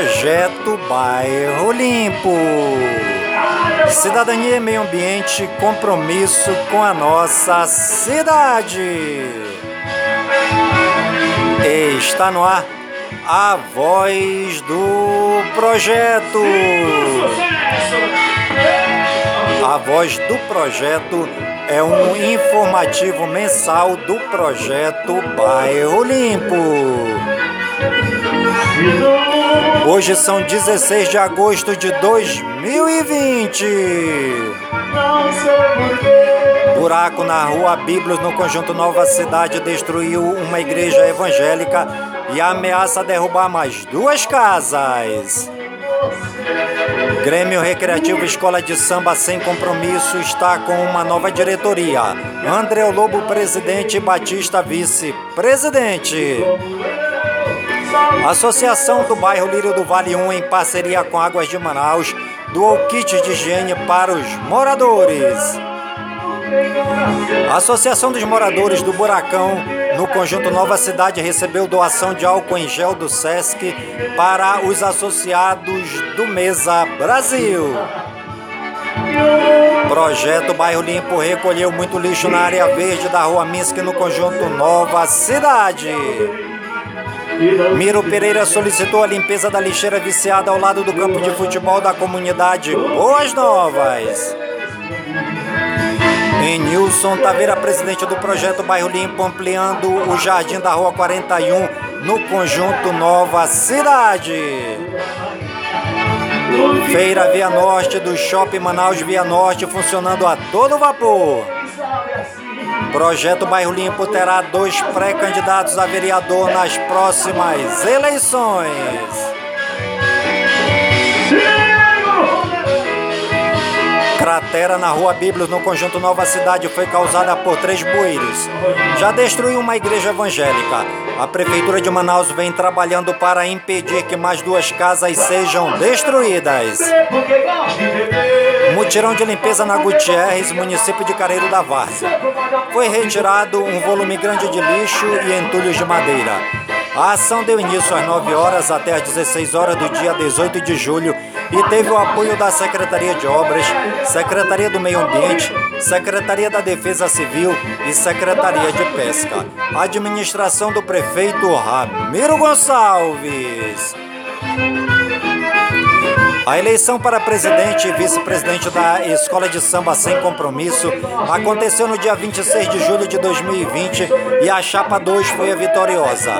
Projeto Bairro Limpo. Cidadania e meio ambiente, compromisso com a nossa cidade. Está no ar a voz do projeto. A voz do projeto é um informativo mensal do projeto Bairro Limpo. Hoje são 16 de agosto de 2020. Buraco na rua Bíblios, no conjunto Nova Cidade, destruiu uma igreja evangélica e ameaça derrubar mais duas casas. Grêmio Recreativo Escola de Samba Sem Compromisso está com uma nova diretoria. André Lobo, presidente, Batista, vice-presidente. Associação do Bairro Lírio do Vale 1, em parceria com Águas de Manaus, doou kits de higiene para os moradores. A Associação dos Moradores do Buracão, no conjunto Nova Cidade, recebeu doação de álcool em gel do SESC para os associados do Mesa Brasil. Projeto Bairro Limpo recolheu muito lixo na área verde da Rua Minsk, no conjunto Nova Cidade. Miro Pereira solicitou a limpeza da lixeira viciada ao lado do campo de futebol da comunidade Boas Novas. Em Nilson Taveira, presidente do projeto Bairro Limpo, ampliando o jardim da Rua 41 no conjunto Nova Cidade. Feira Via Norte do Shopping Manaus Via Norte funcionando a todo vapor. Projeto Bairro Limpo terá dois pré-candidatos a vereador nas próximas eleições. Cratera na Rua Bíblios, no conjunto Nova Cidade, foi causada por três bueiros. Já destruiu uma igreja evangélica. A Prefeitura de Manaus vem trabalhando para impedir que mais duas casas sejam destruídas. Mutirão de limpeza na Gutierrez, município de Careiro da Várzea. Foi retirado um volume grande de lixo e entulhos de madeira. A ação deu início às 9 horas até às 16 horas do dia 18 de julho e teve o apoio da Secretaria de Obras, Secretaria do Meio Ambiente, Secretaria da Defesa Civil e Secretaria de Pesca. Administração do prefeito Ramiro Gonçalves. A eleição para presidente e vice-presidente da Escola de Samba Sem Compromisso aconteceu no dia 26 de julho de 2020 e a chapa 2 foi a vitoriosa.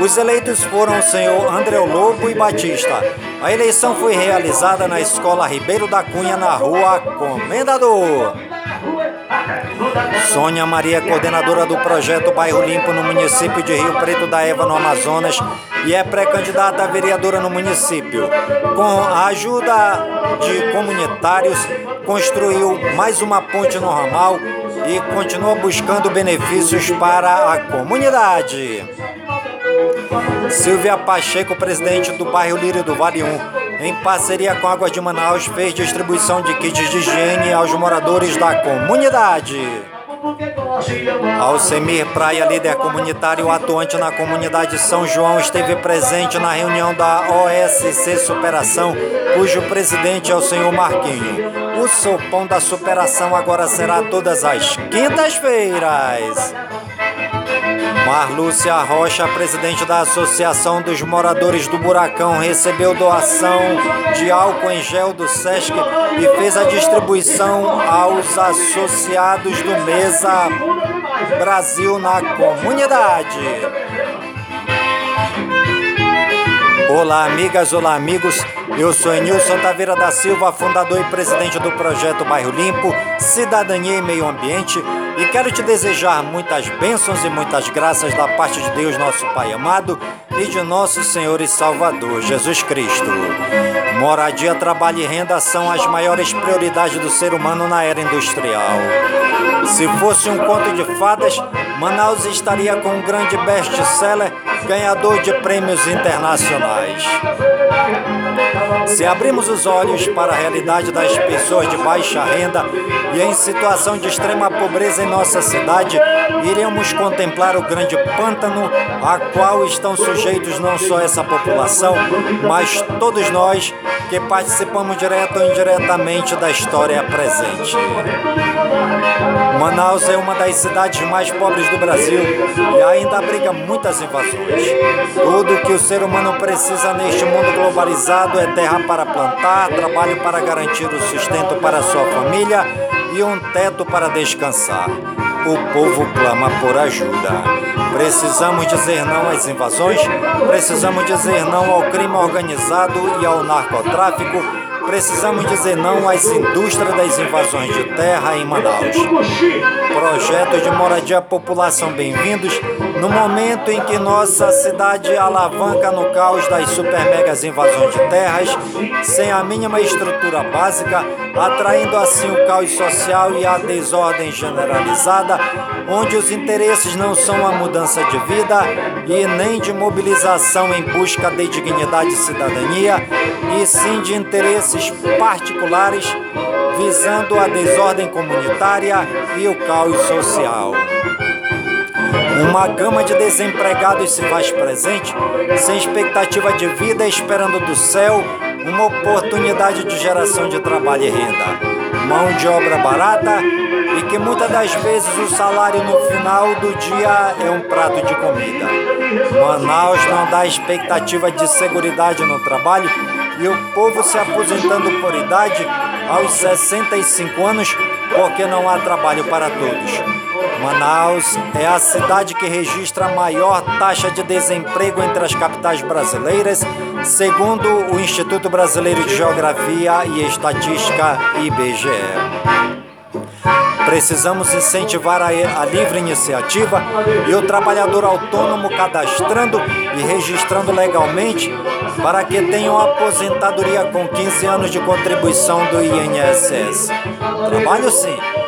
Os eleitos foram o senhor André Lobo e Batista. A eleição foi realizada na Escola Ribeiro da Cunha, na rua Comendador. Sônia Maria, coordenadora do projeto Bairro Limpo no município de Rio Preto da Eva, no Amazonas, e é pré-candidata a vereadora no município. Com a ajuda de comunitários, construiu mais uma ponte no ramal e continua buscando benefícios para a comunidade. Silvia Pacheco, presidente do bairro Lírio do Vale 1, em parceria com Águas de Manaus, fez distribuição de kits de higiene aos moradores da comunidade. Alcemir Praia, líder comunitário atuante na comunidade São João, esteve presente na reunião da OSC Superação, cujo presidente é o senhor Marquinho. O sopão da superação agora será todas as quintas-feiras. Marlúcia Rocha, presidente da Associação dos Moradores do Buracão, recebeu doação de álcool em gel do SESC e fez a distribuição aos associados do Mesa Brasil na comunidade. Olá, amigas, olá, amigos. Eu sou Nilson Taveira da Silva, fundador e presidente do projeto Bairro Limpo, Cidadania e Meio Ambiente, e quero te desejar muitas bênçãos e muitas graças da parte de Deus, nosso Pai amado, e de nosso Senhor e Salvador, Jesus Cristo. Moradia, trabalho e renda são as maiores prioridades do ser humano na era industrial. Se fosse um conto de fadas, Manaus estaria com um grande best-seller, ganhador de prêmios internacionais. Se abrimos os olhos para a realidade das pessoas de baixa renda e em situação de extrema pobreza em nossa cidade, iremos contemplar o grande pântano a qual estão sujeitos não só essa população, mas todos nós que participamos direto ou indiretamente da história presente. Manaus é uma das cidades mais pobres do Brasil e ainda abriga muitas invasões. Tudo que o ser humano precisa neste mundo globalizado é terra para plantar, trabalho para garantir o sustento para sua família e um teto para descansar. O povo clama por ajuda. Precisamos dizer não às invasões, precisamos dizer não ao crime organizado e ao narcotráfico. Precisamos dizer não às indústrias das invasões de terra em Manaus. Projetos de moradia à população bem-vindos no momento em que nossa cidade alavanca no caos das super megas invasões de terras, sem a mínima estrutura básica, atraindo assim o caos social e a desordem generalizada, onde os interesses não são a mudança de vida e nem de mobilização em busca de dignidade e cidadania, e sim de interesses particulares visando a desordem comunitária e o caos social. Uma gama de desempregados se faz presente, sem expectativa de vida, esperando do céu uma oportunidade de geração de trabalho e renda. Mão de obra barata e que muitas das vezes o salário no final do dia é um prato de comida. Manaus não dá expectativa de segurança no trabalho e o povo se aposentando por idade aos 65 anos porque não há trabalho para todos. Manaus é a cidade que registra a maior taxa de desemprego entre as capitais brasileiras, segundo o Instituto Brasileiro de Geografia e Estatística IBGE. Precisamos incentivar a, a, livre iniciativa e o trabalhador autônomo cadastrando e registrando legalmente para que tenham aposentadoria com 15 anos de contribuição do INSS. Trabalho sim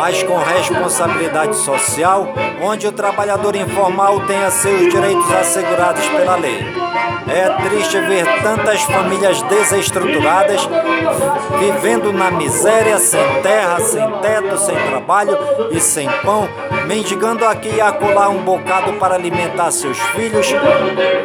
mas com responsabilidade social, onde o trabalhador informal tenha seus direitos assegurados pela lei. É triste ver tantas famílias desestruturadas vivendo na miséria, sem terra, sem teto, sem trabalho e sem pão, mendigando aqui e acolá um bocado para alimentar seus filhos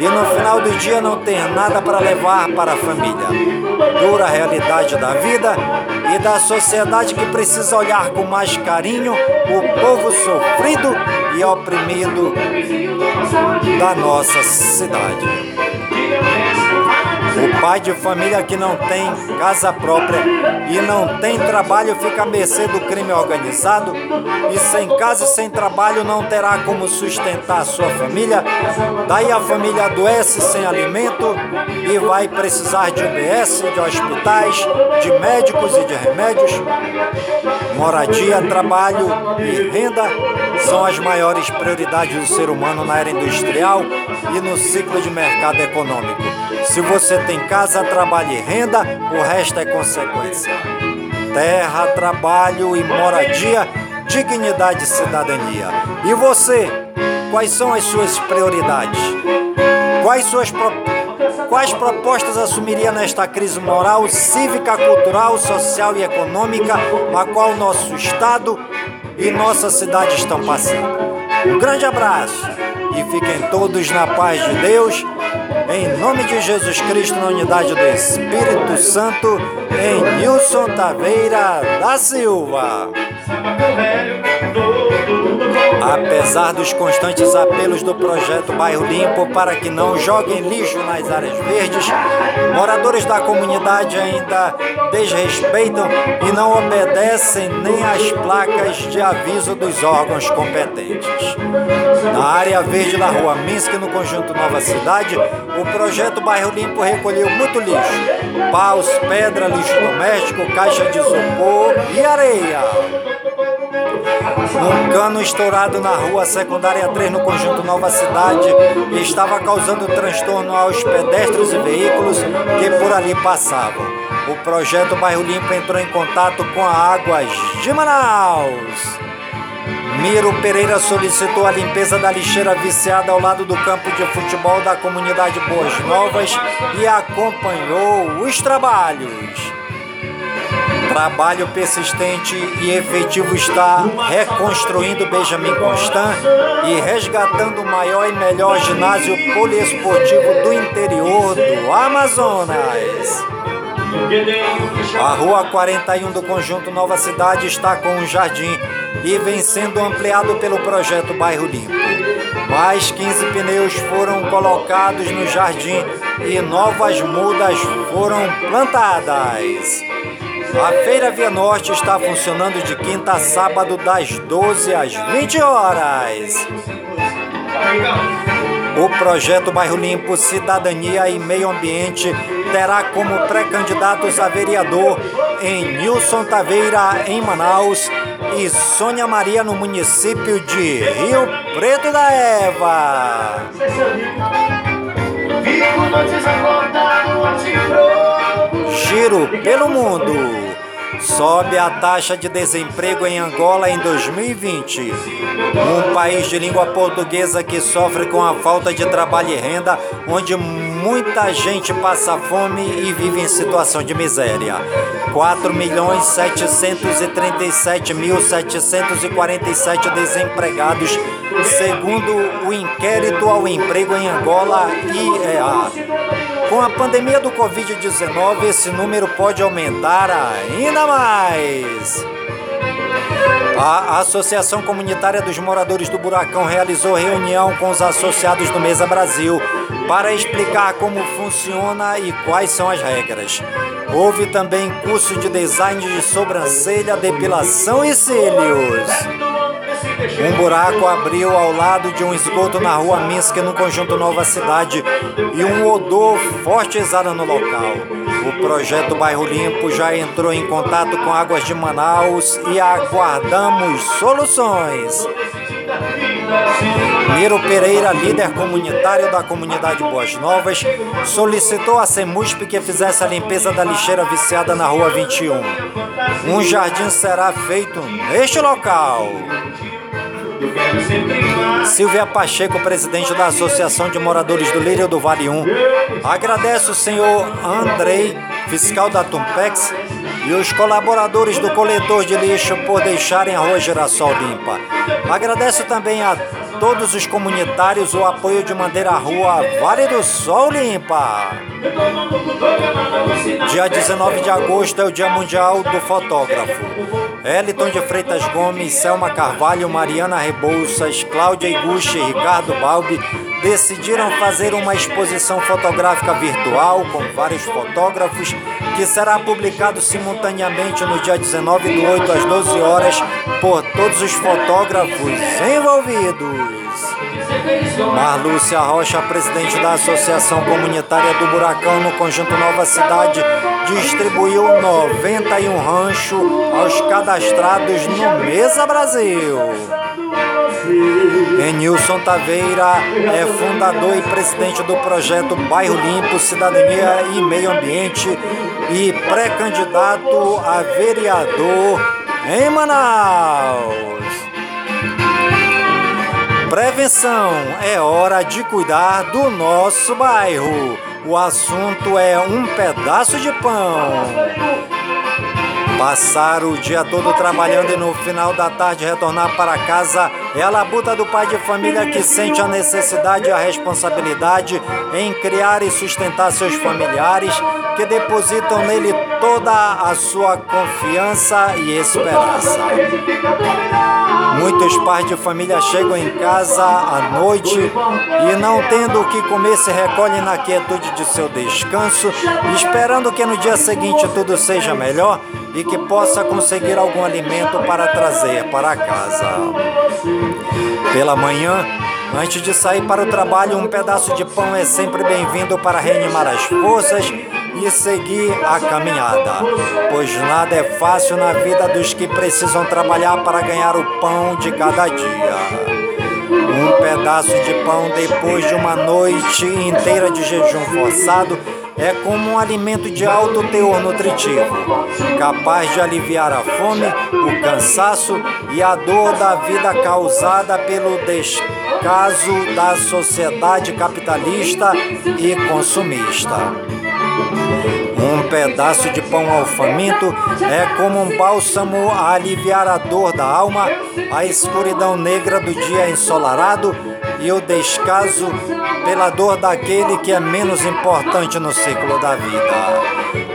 e no final do dia não ter nada para levar para a família. Dura realidade da vida e da sociedade que precisa olhar com mais carinho o povo sofrido e oprimido da nossa cidade. O pai de família que não tem casa própria e não tem trabalho fica à mercê do crime organizado e sem casa e sem trabalho não terá como sustentar a sua família. Daí a família adoece sem alimento e vai precisar de UBS, de hospitais, de médicos e de remédios. Moradia, trabalho e renda são as maiores prioridades do ser humano na era industrial e no ciclo de mercado econômico. Se você tem casa, trabalho e renda, o resto é consequência. Terra, trabalho e moradia, dignidade e cidadania. E você, quais são as suas prioridades? Quais suas Quais propostas assumiria nesta crise moral, cívica, cultural, social e econômica a qual nosso Estado e nossa cidade estão passando? Um grande abraço e fiquem todos na paz de Deus em nome de Jesus Cristo, na unidade do Espírito Santo, em Nilson Taveira da Silva. Apesar dos constantes apelos do projeto Bairro Limpo para que não joguem lixo nas áreas verdes, moradores da comunidade ainda desrespeitam e não obedecem nem às placas de aviso dos órgãos competentes. Na área verde da Rua Minsk, no conjunto Nova Cidade, o projeto Bairro Limpo recolheu muito lixo: paus, pedra, lixo doméstico, caixa de isopor e areia. Um cano estourado na rua secundária 3 no conjunto Nova Cidade estava causando transtorno aos pedestres e veículos que por ali passavam. O projeto Bairro Limpo entrou em contato com a Águas de Manaus Miro Pereira solicitou a limpeza da lixeira viciada ao lado do campo de futebol da comunidade Boas Novas e acompanhou os trabalhos. Trabalho persistente e efetivo está reconstruindo Benjamin Constant e resgatando o maior e melhor ginásio poliesportivo do interior do Amazonas. A Rua 41 do Conjunto Nova Cidade está com um jardim e vem sendo ampliado pelo projeto Bairro Limpo. Mais 15 pneus foram colocados no jardim e novas mudas foram plantadas. A Feira Via Norte está funcionando de quinta a sábado, das 12 às 20 horas. O projeto Bairro Limpo, Cidadania e Meio Ambiente terá como pré-candidatos a vereador em Nilson Taveira, em Manaus, e Sônia Maria, no município de Rio Preto da Eva. Giro pelo mundo. Sobe a taxa de desemprego em Angola em 2020. Um país de língua portuguesa que sofre com a falta de trabalho e renda, onde muita gente passa fome e vive em situação de miséria. 4.737.747 desempregados, segundo o inquérito ao emprego em Angola IEA. Com a pandemia do Covid-19, esse número pode aumentar ainda mais. A Associação Comunitária dos Moradores do Buracão realizou reunião com os associados do Mesa Brasil para explicar como funciona e quais são as regras. Houve também curso de design de sobrancelha, depilação e cílios. Um buraco abriu ao lado de um esgoto na rua Minsk, no conjunto Nova Cidade, e um odor forte exala no local. O projeto Bairro Limpo já entrou em contato com Águas de Manaus e aguardamos soluções. Miro Pereira, líder comunitário da comunidade Boas Novas, solicitou à CEMUSP que fizesse a limpeza da lixeira viciada na rua 21. Um jardim será feito neste local. Silvia Pacheco, presidente da Associação de Moradores do Lírio do Vale 1, agradece o senhor Andrei, fiscal da Tumpex, e os colaboradores do coletor de lixo por deixarem a Rua Girassol limpa. Agradece também a todos os comunitários o apoio de manter a rua Vale do Sol limpa. Dia 19 de agosto é o Dia Mundial do Fotógrafo. Eliton de Freitas Gomes, Selma Carvalho, Mariana Rebouças, Cláudia Iguchi e Ricardo Balbi decidiram fazer uma exposição fotográfica virtual com vários fotógrafos que será publicado simultaneamente no dia 19 do 8 às 12 horas por todos os fotógrafos envolvidos. Marlúcia Rocha, presidente da Associação Comunitária do Buracão no Conjunto Nova Cidade, distribuiu 91 ranchos aos cadastrados no Mesa Brasil. Enilson Taveira é fundador e presidente do projeto Bairro Limpo, Cidadania e Meio Ambiente e pré-candidato a vereador em Manaus. Prevenção é hora de cuidar do nosso bairro. O assunto é um pedaço de pão. Passar o dia todo trabalhando e no final da tarde retornar para casa é a labuta do pai de família que sente a necessidade e a responsabilidade em criar e sustentar seus familiares que depositam nele toda a sua confiança e esperança. Muitos pais de família chegam em casa à noite e, não tendo o que comer, se recolhem na quietude de seu descanso, esperando que no dia seguinte tudo seja melhor e que possa conseguir algum alimento para trazer para casa. Pela manhã, antes de sair para o trabalho, um pedaço de pão é sempre bem-vindo para reanimar as forças e seguir a caminhada, pois nada é fácil na vida dos que precisam trabalhar para ganhar o pão de cada dia. Um pedaço de pão depois de uma noite inteira de jejum forçado é como um alimento de alto teor nutritivo, capaz de aliviar a fome, o cansaço e a dor da vida causada pelo descaso da sociedade capitalista e consumista. Um pedaço de pão ao faminto é como um bálsamo a aliviar a dor da alma, a escuridão negra do dia ensolarado e o descaso pela dor daquele que é menos importante no ciclo da vida.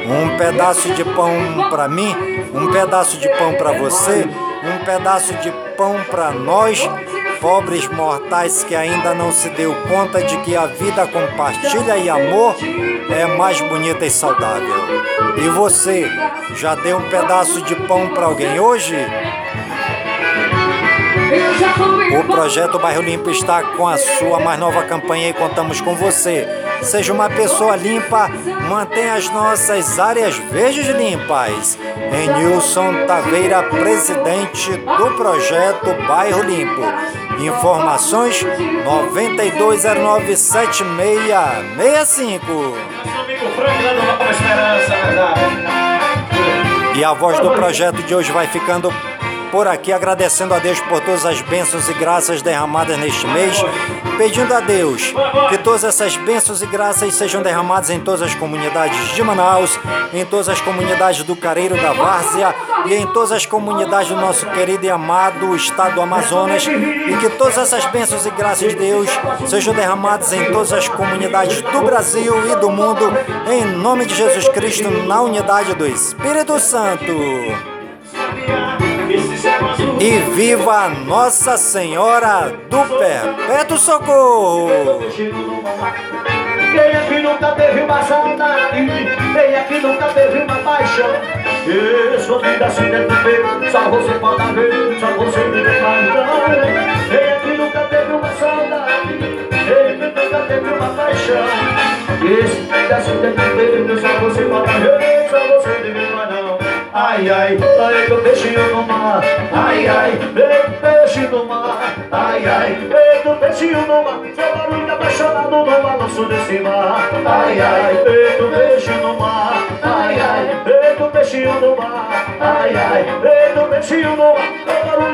Um pedaço de pão para mim, um pedaço de pão para você, um pedaço de pão para nós, pobres mortais que ainda não se deu conta de que a vida compartilha e amor é mais bonita e saudável. E você, já deu um pedaço de pão para alguém hoje? O projeto Bairro Limpo está com a sua mais nova campanha e contamos com você. Seja uma pessoa limpa, mantenha as nossas áreas verdes limpas. Em Nilson Taveira, presidente do projeto Bairro Limpo. Informações 92097665. E a voz do projeto de hoje vai ficando por aqui agradecendo a Deus por todas as bênçãos e graças derramadas neste mês, pedindo a Deus que todas essas bênçãos e graças sejam derramadas em todas as comunidades de Manaus, em todas as comunidades do Careiro da Várzea e em todas as comunidades do nosso querido e amado estado do Amazonas, e que todas essas bênçãos e graças de Deus sejam derramadas em todas as comunidades do Brasil e do mundo, em nome de Jesus Cristo, na unidade do Espírito Santo. E viva Nossa Senhora do Perpétuo Socorro! Quem aqui nunca teve uma saudade? Quem aqui nunca teve uma paixão? E sua vida se deve ver, só você pode ver, só você me então. Quem aqui nunca teve uma saudade? Quem aqui nunca teve uma paixão? E sua vida se deve ver, só você pode ver, Ai, ai, ai, peixinho no mar. Ai, ai, ei, peixe no mar. Ai, ai, ei, do peixinho no mar. Seu barulho apaixonado no balanço desse mar. Ai, ai, ei, peixe no mar. Ai, ai, ei, peixinho no mar. Ai, ai, ei, peixinho no mar. Barulho